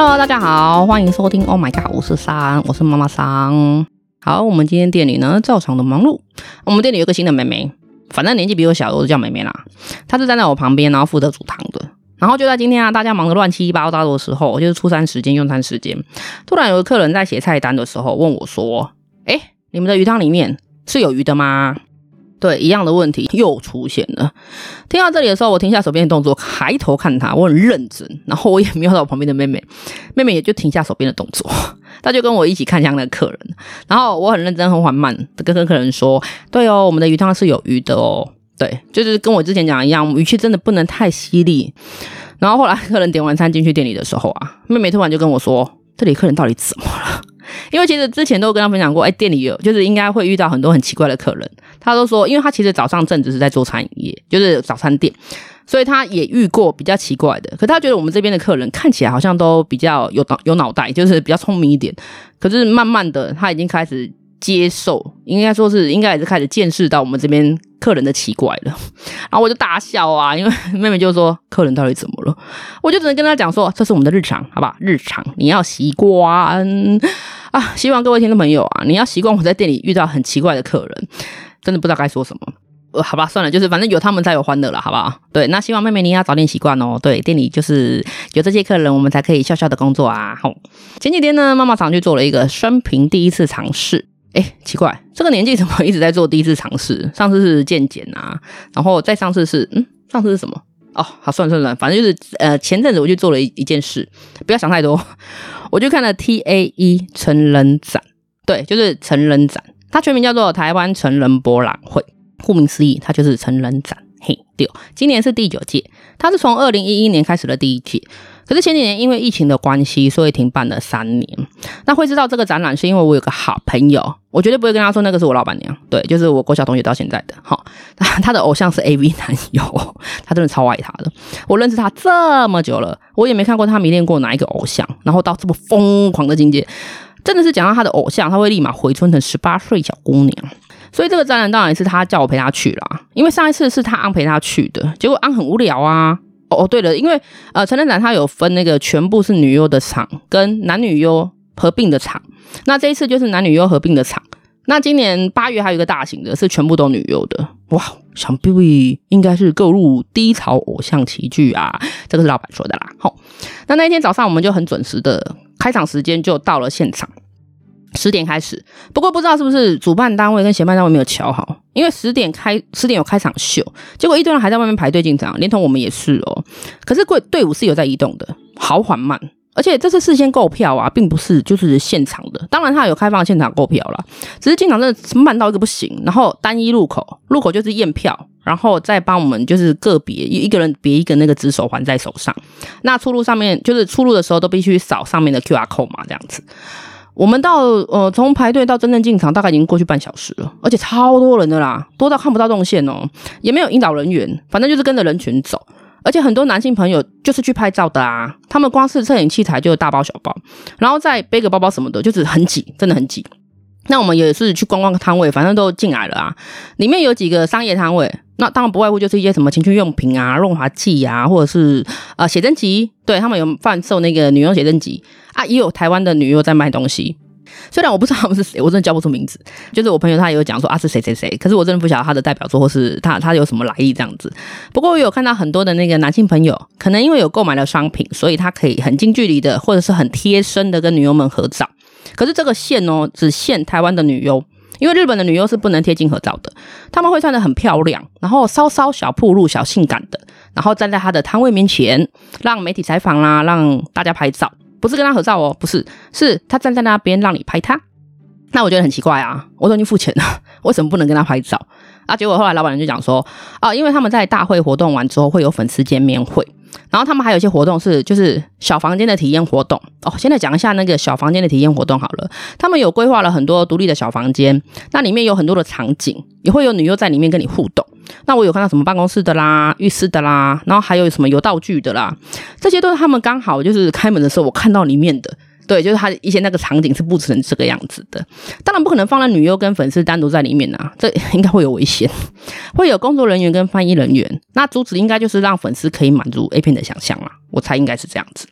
Hello，大家好，欢迎收听。Oh my god，我是三，我是妈妈桑。好，我们今天店里呢，照常的忙碌。我们店里有个新的妹妹，反正年纪比我小，我就叫妹妹啦。她是站在我旁边，然后负责煮汤的。然后就在今天啊，大家忙得乱七八糟的时候，就是出餐时间、用餐时间，突然有个客人在写菜单的时候问我说：“哎，你们的鱼汤里面是有鱼的吗？”对，一样的问题又出现了。听到这里的时候，我停下手边的动作，抬头看他，我很认真，然后我也瞄到我旁边的妹妹，妹妹也就停下手边的动作，她就跟我一起看向那个客人。然后我很认真、很缓慢的跟跟客人说：“对哦，我们的鱼汤是有鱼的哦。”对，就是跟我之前讲一样，语气真的不能太犀利。然后后来客人点完餐进去店里的时候啊，妹妹突然就跟我说：“这里客人到底怎么了？” 因为其实之前都跟他分享过，哎，店里有就是应该会遇到很多很奇怪的客人。他都说，因为他其实早上正职是在做餐饮业，就是早餐店，所以他也遇过比较奇怪的。可他觉得我们这边的客人看起来好像都比较有脑有脑袋，就是比较聪明一点。可是慢慢的，他已经开始接受，应该说是应该也是开始见识到我们这边客人的奇怪了。然后我就大笑啊，因为 妹妹就说客人到底怎么了？我就只能跟他讲说，这是我们的日常，好吧？日常你要习惯。啊，希望各位听众朋友啊，你要习惯我在店里遇到很奇怪的客人，真的不知道该说什么。呃，好吧，算了，就是反正有他们才有欢乐了，好不好？对，那希望妹妹你要早点习惯哦。对，店里就是有这些客人，我们才可以笑笑的工作啊。吼，前几天呢，妈妈常去做了一个生平第一次尝试。哎，奇怪，这个年纪怎么一直在做第一次尝试？上次是健检啊，然后再上次是嗯，上次是什么？哦，好，算了算了，反正就是呃，前阵子我去做了一一件事，不要想太多。我就看了 TAE 成人展，对，就是成人展，它全名叫做台湾成人博览会。顾名思义，它就是成人展。嘿，对，今年是第九届，它是从二零一一年开始的第一届。可是前几年因为疫情的关系，所以停办了三年。那会知道这个展览，是因为我有个好朋友，我绝对不会跟他说那个是我老板娘，对，就是我国小同学到现在的哈。他的偶像是 AV 男友，他真的超爱他的。我认识他这么久了，我也没看过他迷恋过哪一个偶像，然后到这么疯狂的境界，真的是讲到他的偶像，他会立马回春成十八岁小姑娘。所以这个展览当然是他叫我陪他去啦，因为上一次是他安陪他去的，结果安很无聊啊。哦，对了，因为呃，成人展它有分那个全部是女优的场跟男女优合并的场，那这一次就是男女优合并的场。那今年八月还有一个大型的，是全部都女优的，哇，想必应该是购入低潮偶像齐聚啊，这个是老板说的啦。好，那那一天早上我们就很准时的开场时间就到了现场。十点开始，不过不知道是不是主办单位跟协办单位没有瞧好，因为十点开十点有开场秀，结果一堆人还在外面排队进场，连同我们也是哦。可是队队伍是有在移动的，好缓慢，而且这是事先购票啊，并不是就是现场的。当然他有开放现场购票啦，只是进场真的慢到一个不行。然后单一入口，入口就是验票，然后再帮我们就是个别一个人别一个那个纸手环在手上。那出入上面就是出入的时候都必须扫上面的 QR code 嘛，这样子。我们到呃，从排队到真正进场，大概已经过去半小时了，而且超多人的啦，多到看不到动线哦，也没有引导人员，反正就是跟着人群走。而且很多男性朋友就是去拍照的啊，他们光是摄影器材就大包小包，然后再背个包包什么的，就是很挤，真的很挤。那我们也是去逛逛摊位，反正都进来了啊。里面有几个商业摊位，那当然不外乎就是一些什么情趣用品啊、润滑剂啊，或者是呃写真集，对，他们有贩售那个女优写真集。啊，也有台湾的女优在卖东西，虽然我不知道他们是谁，我真的叫不出名字。就是我朋友他也有讲说啊是谁谁谁，可是我真的不晓得他的代表作或是他他有什么来意这样子。不过我有看到很多的那个男性朋友，可能因为有购买了商品，所以他可以很近距离的或者是很贴身的跟女优们合照。可是这个限哦，只限台湾的女优，因为日本的女优是不能贴近合照的。他们会穿得很漂亮，然后稍稍小暴露、小性感的，然后站在他的摊位面前，让媒体采访啦，让大家拍照。不是跟他合照哦，不是，是他站在那边让你拍他，那我觉得很奇怪啊，我都已经付钱了，为什么不能跟他拍照？啊，结果后来老板娘就讲说，啊，因为他们在大会活动完之后会有粉丝见面会。然后他们还有一些活动是，就是小房间的体验活动哦。现在讲一下那个小房间的体验活动好了。他们有规划了很多独立的小房间，那里面有很多的场景，也会有女优在里面跟你互动。那我有看到什么办公室的啦、浴室的啦，然后还有什么有道具的啦，这些都是他们刚好就是开门的时候我看到里面的。对，就是他一些那个场景是布置成这个样子的，当然不可能放在女优跟粉丝单独在里面啊，这 应该会有危险，会有工作人员跟翻译人员，那主旨应该就是让粉丝可以满足 A 片的想象啦，我猜应该是这样子。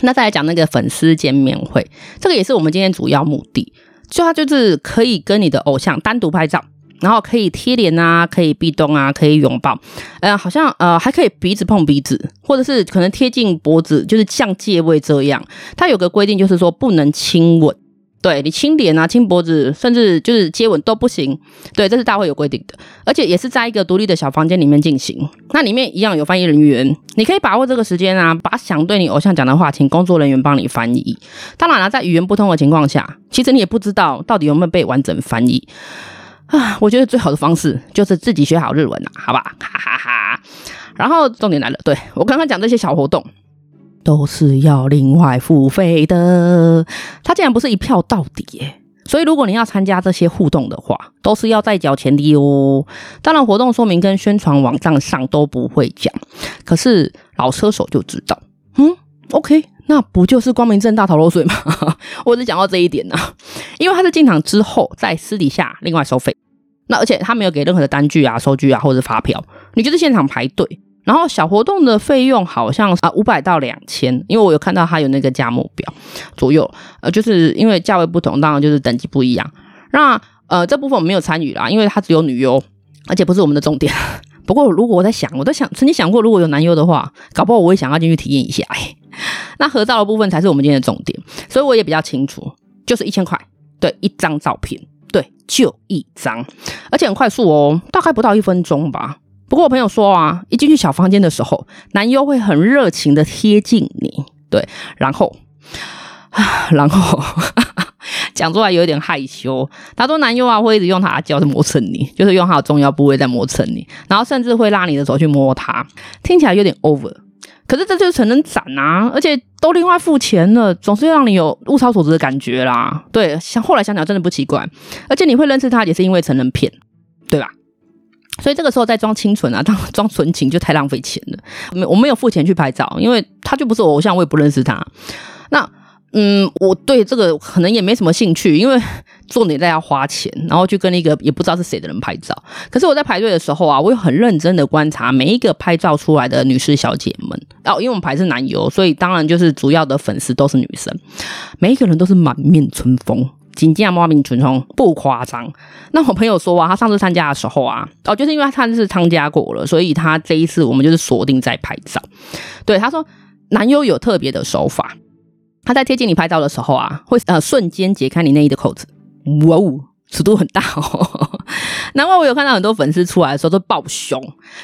那再来讲那个粉丝见面会，这个也是我们今天主要目的，就它就是可以跟你的偶像单独拍照。然后可以贴脸啊，可以壁咚啊，可以拥抱，呃，好像呃还可以鼻子碰鼻子，或者是可能贴近脖子，就是像借位这样。它有个规定，就是说不能亲吻，对你亲脸啊、亲脖子，甚至就是接吻都不行。对，这是大会有规定的，而且也是在一个独立的小房间里面进行。那里面一样有翻译人员，你可以把握这个时间啊，把想对你偶像讲的话，请工作人员帮你翻译。当然了，在语言不通的情况下，其实你也不知道到底有没有被完整翻译。啊，我觉得最好的方式就是自己学好日文啊，好吧，哈哈哈。然后重点来了，对，我刚刚讲这些小活动都是要另外付费的，它竟然不是一票到底耶。所以如果你要参加这些互动的话，都是要再缴钱的哦。当然，活动说明跟宣传网站上都不会讲，可是老车手就知道，嗯，OK，那不就是光明正大逃漏税吗？我只讲到这一点呢，因为他是进场之后在私底下另外收费。那而且他没有给任何的单据啊、收据啊或者发票，你就是现场排队，然后小活动的费用好像啊五百到两千，因为我有看到他有那个价目表左右，呃，就是因为价位不同，当然就是等级不一样。那呃这部分我没有参与啦，因为他只有女优，而且不是我们的重点。不过如果我在想，我在想曾经想过，如果有男优的话，搞不好我也想要进去体验一下。哎，那合照的部分才是我们今天的重点，所以我也比较清楚，就是一千块，对，一张照片。对，就一张，而且很快速哦，大概不到一分钟吧。不过我朋友说啊，一进去小房间的时候，男优会很热情的贴近你，对，然后，然后 讲出来有点害羞。他说男优啊会一直用他的脚在磨蹭你，就是用他的重要部位在磨蹭你，然后甚至会拉你的手去摸他，听起来有点 over。可是这就是成人展啊，而且都另外付钱了，总是要让你有物超所值的感觉啦。对，想后来想想真的不奇怪，而且你会认识他也是因为成人片，对吧？所以这个时候再装清纯啊，当装纯情就太浪费钱了。没，我没有付钱去拍照，因为他就不是我偶像，我也不认识他。那。嗯，我对这个可能也没什么兴趣，因为 重点在要花钱，然后去跟一个也不知道是谁的人拍照。可是我在排队的时候啊，我有很认真的观察每一个拍照出来的女士小姐们。哦，因为我们排是男优，所以当然就是主要的粉丝都是女生，每一个人都是满面春风，紧接着满面春风，不夸张。那我朋友说啊，他上次参加的时候啊，哦，就是因为他是参加过了，所以他这一次我们就是锁定在拍照。对，他说男优有特别的手法。他在贴近你拍照的时候啊，会呃瞬间解开你内衣的扣子，哇哦，尺度很大哦。难怪我有看到很多粉丝出来的时候都抱胸，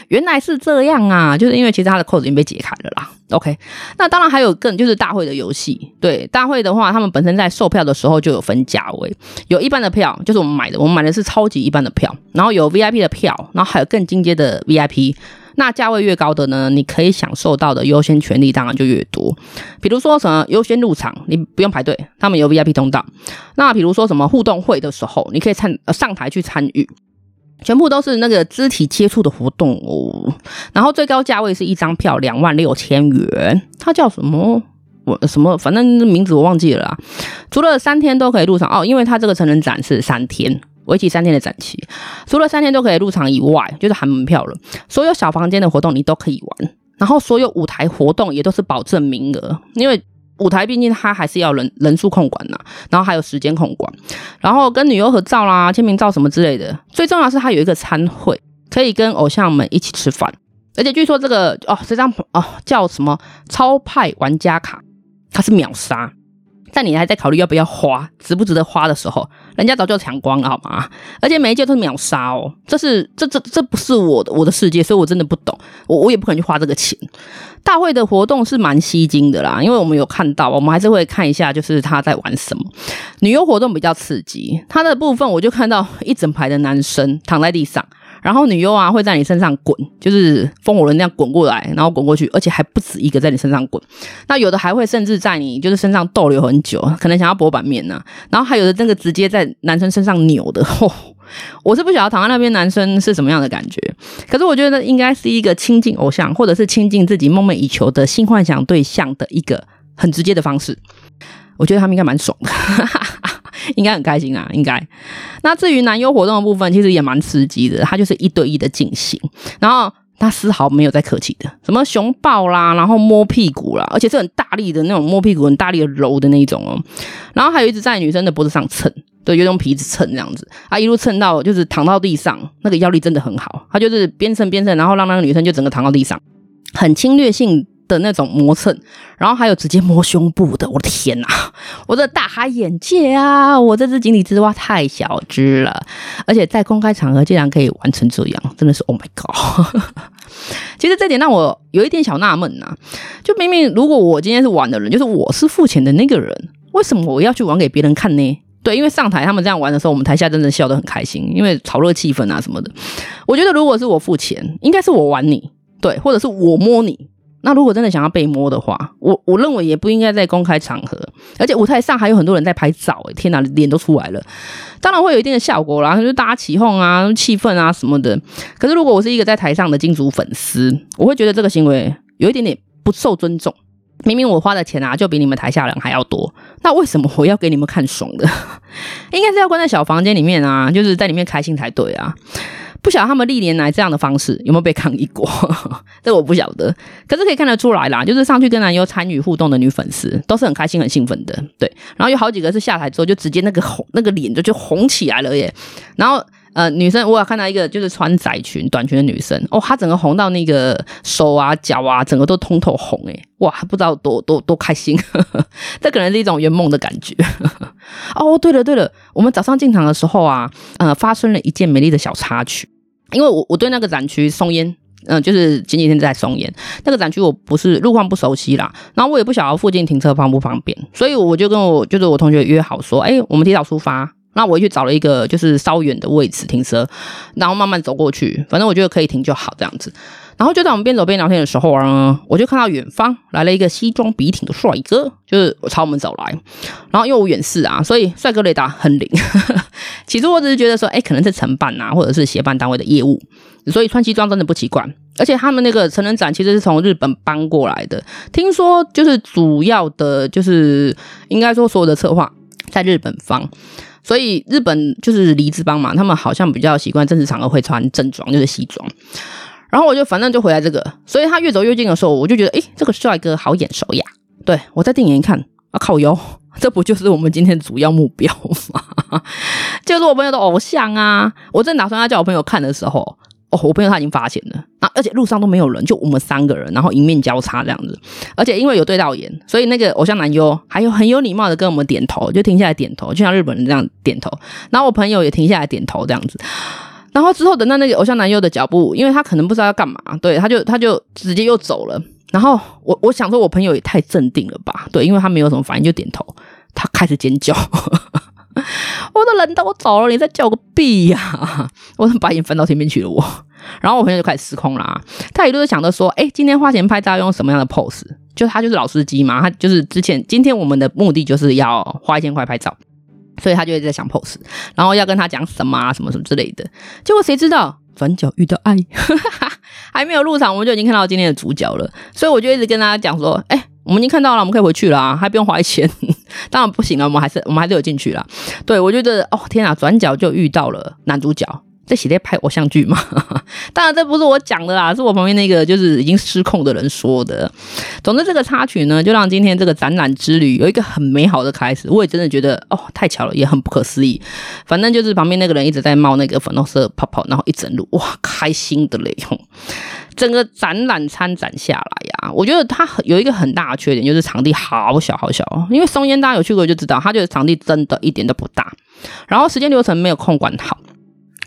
原来是这样啊，就是因为其实他的扣子已经被解开了啦。OK，那当然还有更就是大会的游戏，对大会的话，他们本身在售票的时候就有分价位，有一般的票，就是我们买的，我们买的是超级一般的票，然后有 VIP 的票，然后还有更进阶的 VIP。那价位越高的呢，你可以享受到的优先权利当然就越多。比如说什么优先入场，你不用排队，他们有 VIP 通道。那比如说什么互动会的时候，你可以参呃上台去参与，全部都是那个肢体接触的活动哦。然后最高价位是一张票两万六千元，它叫什么？我什么？反正名字我忘记了啦。除了三天都可以入场哦，因为它这个成人展是三天。为期三天的展期，除了三天都可以入场以外，就是含门票了。所有小房间的活动你都可以玩，然后所有舞台活动也都是保证名额，因为舞台毕竟它还是要人人数控管呐，然后还有时间控管，然后跟女优合照啦、签名照什么之类的。最重要是它有一个餐会，可以跟偶像们一起吃饭，而且据说这个哦，这张哦叫什么超派玩家卡，它是秒杀。在你还在考虑要不要花，值不值得花的时候，人家早就抢光了，好吗？而且每一届都是秒杀哦，这是这这这不是我的我的世界，所以我真的不懂，我我也不可能去花这个钱。大会的活动是蛮吸睛的啦，因为我们有看到，我们还是会看一下，就是他在玩什么。女优活动比较刺激，他的部分我就看到一整排的男生躺在地上。然后女优啊会在你身上滚，就是风火轮那样滚过来，然后滚过去，而且还不止一个在你身上滚。那有的还会甚至在你就是身上逗留很久，可能想要博版面呢、然后还有的那个直接在男生身上扭的，吼、哦，我是不晓得躺在那边男生是什么样的感觉。可是我觉得应该是一个亲近偶像，或者是亲近自己梦寐以求的性幻想对象的一个很直接的方式。我觉得他们应该蛮爽的。哈哈哈应该很开心啊，应该。那至于男优活动的部分，其实也蛮刺激的，它就是一对一的进行，然后他丝毫没有在客气的，什么熊抱啦，然后摸屁股啦，而且是很大力的那种摸屁股，很大力的揉的那种哦。然后还有一直在女生的脖子上蹭，对，就用皮子蹭这样子，啊，一路蹭到就是躺到地上，那个腰力真的很好，他就是边蹭边蹭，然后让那个女生就整个躺到地上，很侵略性的那种磨蹭，然后还有直接摸胸部的，我的天哪，我的大开眼界啊！我这只井底之蛙太小只了，而且在公开场合竟然可以玩成这样，真的是 Oh my God！其实这点让我有一点小纳闷呐，就明明如果我今天是玩的人，就是我是付钱的那个人，为什么我要去玩给别人看呢？对，因为上台他们这样玩的时候，我们台下真的笑得很开心，因为炒热气氛啊什么的。我觉得如果是我付钱，应该是我玩你，对，或者是我摸你。那如果真的想要被摸的话，我我认为也不应该在公开场合，而且舞台上还有很多人在拍照，欸，天哪，脸都出来了，当然会有一定的效果啦，就大家起哄啊、气氛啊什么的。可是如果我是一个在台上的金主粉丝，我会觉得这个行为有一点点不受尊重。明明我花的钱啊，就比你们台下人还要多，那为什么我要给你们看爽的？应该是要关在小房间里面啊，就是在里面开心才对啊。不晓得他们历年来这样的方式有没有被抗议过？这我不晓得。可是可以看得出来啦，就是上去跟男优参与互动的女粉丝都是很开心、很兴奋的。对，然后有好几个是下台之后就直接那个红那个脸就就红起来了耶。然后呃，女生我有看到一个就是穿窄裙短裙的女生哦，她整个红到那个手啊脚啊，整个都通透红诶。哇，不知道多多多开心。这可能是一种圆梦的感觉。哦，对了对了，我们早上进场的时候啊，呃，发生了一件美丽的小插曲。因为我我对那个展区松烟，嗯、就是前几天在松烟那个展区，我不是路况不熟悉啦，然后我也不晓得附近停车方不方便，所以我就跟我就是我同学约好说，哎，我们提早出发，那我去找了一个就是稍远的位置停车，然后慢慢走过去，反正我觉得可以停就好这样子。然后就在我们边走边聊天的时候啊，我就看到远方来了一个西装笔挺的帅哥，就是朝我们走来。然后因为我远视啊，所以帅哥雷达很灵。起初我只是觉得说，哎，可能是承办啊，或者是协办单位的业务，所以穿西装真的不奇怪。而且他们那个成人展其实是从日本搬过来的，听说就是主要的，就是应该说所有的策划在日本方，所以日本就是离子帮嘛，他们好像比较习惯正式场合会穿正装，就是西装。然后我就反正就回来这个，所以他越走越近的时候，我就觉得，诶，这个帅哥好眼熟呀。对，我在电影一看，啊靠哟，这不就是我们今天主要目标吗？就是我朋友的偶像啊！我正打算要叫我朋友看的时候，哦，我朋友他已经发现了啊，而且路上都没有人，就我们三个人，然后迎面交叉这样子，而且因为有对到眼，所以那个偶像男优还有很有礼貌的跟我们点头，就停下来点头，就像日本人这样点头，然后我朋友也停下来点头这样子。然后之后等到那个偶像男优的脚步，因为他可能不知道要干嘛，对，他就他就直接又走了。然后我我想说，我朋友也太镇定了吧，对，因为他没有什么反应就点头。他开始尖叫，我的人都走了，你在叫个屁呀、啊！我把眼翻到天边去了我。然后我朋友就开始失控了、啊，他一路都想着说，哎，今天花钱拍照用什么样的 pose？就他就是老司机嘛，他就是之前今天我们的目的就是要花一千块拍照。所以他就一直在想 pose，然后要跟他讲什么啊，什么什么之类的。结果谁知道转角遇到爱，还没有入场，我们就已经看到今天的主角了。所以我就一直跟他讲说：“哎，我们已经看到了，我们可以回去了，还不用花钱。当然不行了，我们还是我们还是有进去了。对，我觉得哦天啊，转角就遇到了男主角。”这是在拍偶像剧嘛？当然，这不是我讲的啦，是我旁边那个就是已经失控的人说的。总之，这个插曲呢，就让今天这个展览之旅有一个很美好的开始。我也真的觉得哦，太巧了，也很不可思议。反正就是旁边那个人一直在冒那个粉红色泡泡，然后一整路哇，开心的嘞！整个展览参展下来呀，我觉得它有一个很大的缺点，就是场地好小好小。因为松烟大家有去过就知道，它就是场地真的一点都不大，然后时间流程没有控管好。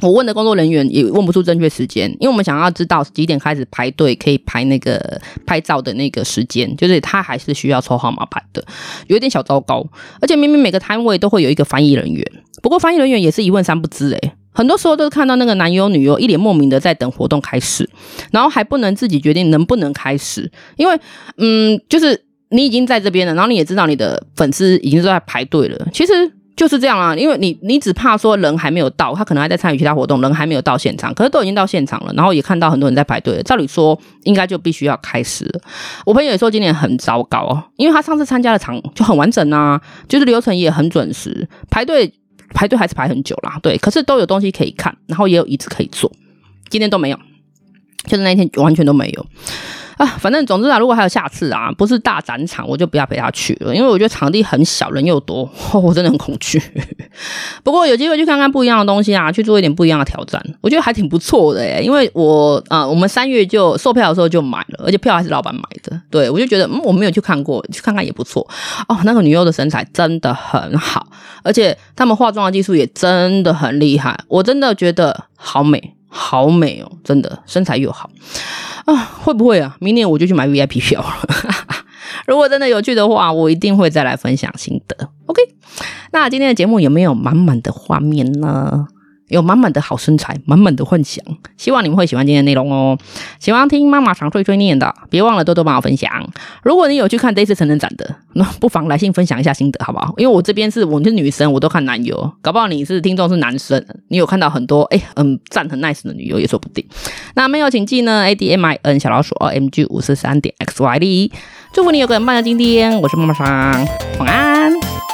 我问的工作人员也问不出正确时间，因为我们想要知道几点开始排队可以排那个拍照的那个时间，就是他还是需要抽号码牌的，有点小糟糕。而且明明每个摊位都会有一个翻译人员，不过翻译人员也是一问三不知诶，很多时候都是看到那个男优女优一脸莫名的在等活动开始，然后还不能自己决定能不能开始，因为嗯，就是你已经在这边了，然后你也知道你的粉丝已经都在排队了，其实。就是这样啊，因为你你只怕说人还没有到，他可能还在参与其他活动，人还没有到现场，可是都已经到现场了，然后也看到很多人在排队了，照理说应该就必须要开始了。我朋友也说今年很糟糕，因为他上次参加的场就很完整啊，就是流程也很准时，排队排队还是排很久啦，对，可是都有东西可以看，然后也有椅子可以坐，今天都没有。就是那天完全都没有。啊，反正总之啊，如果还有下次啊，不是大展场，我就不要陪他去了，因为我觉得场地很小，人又多，我真的很恐惧。不过有机会去看看不一样的东西啊，去做一点不一样的挑战，我觉得还挺不错的诶，因为我啊、我们三月就售票的时候就买了，而且票还是老板买的。对，我就觉得，嗯，我没有去看过，去看看也不错。哦，那个女优的身材真的很好，而且他们化妆的技术也真的很厉害，我真的觉得好美，好美哦，真的身材又好。啊，会不会啊？明年我就去买 VIP 票了。如果真的有趣的话，我一定会再来分享心得。OK，那今天的节目有没有满满的画面呢？有满满的好身材，满满的幻想，希望你们会喜欢今天的内容哦。喜欢听妈妈常碎碎念的，别忘了多多帮我分享。如果你有去看这次成人展的，那不妨来信分享一下心得，好不好？因为我这边是我是女生，我都看男友，搞不好你是听众是男生，你有看到很多哎，嗯，赞很 nice 的女优也说不定。那没有请记呢，A D M I N 小老鼠二 M G 五四三点 X Y D。祝福你有个很棒的今天，我是妈妈桑，晚安。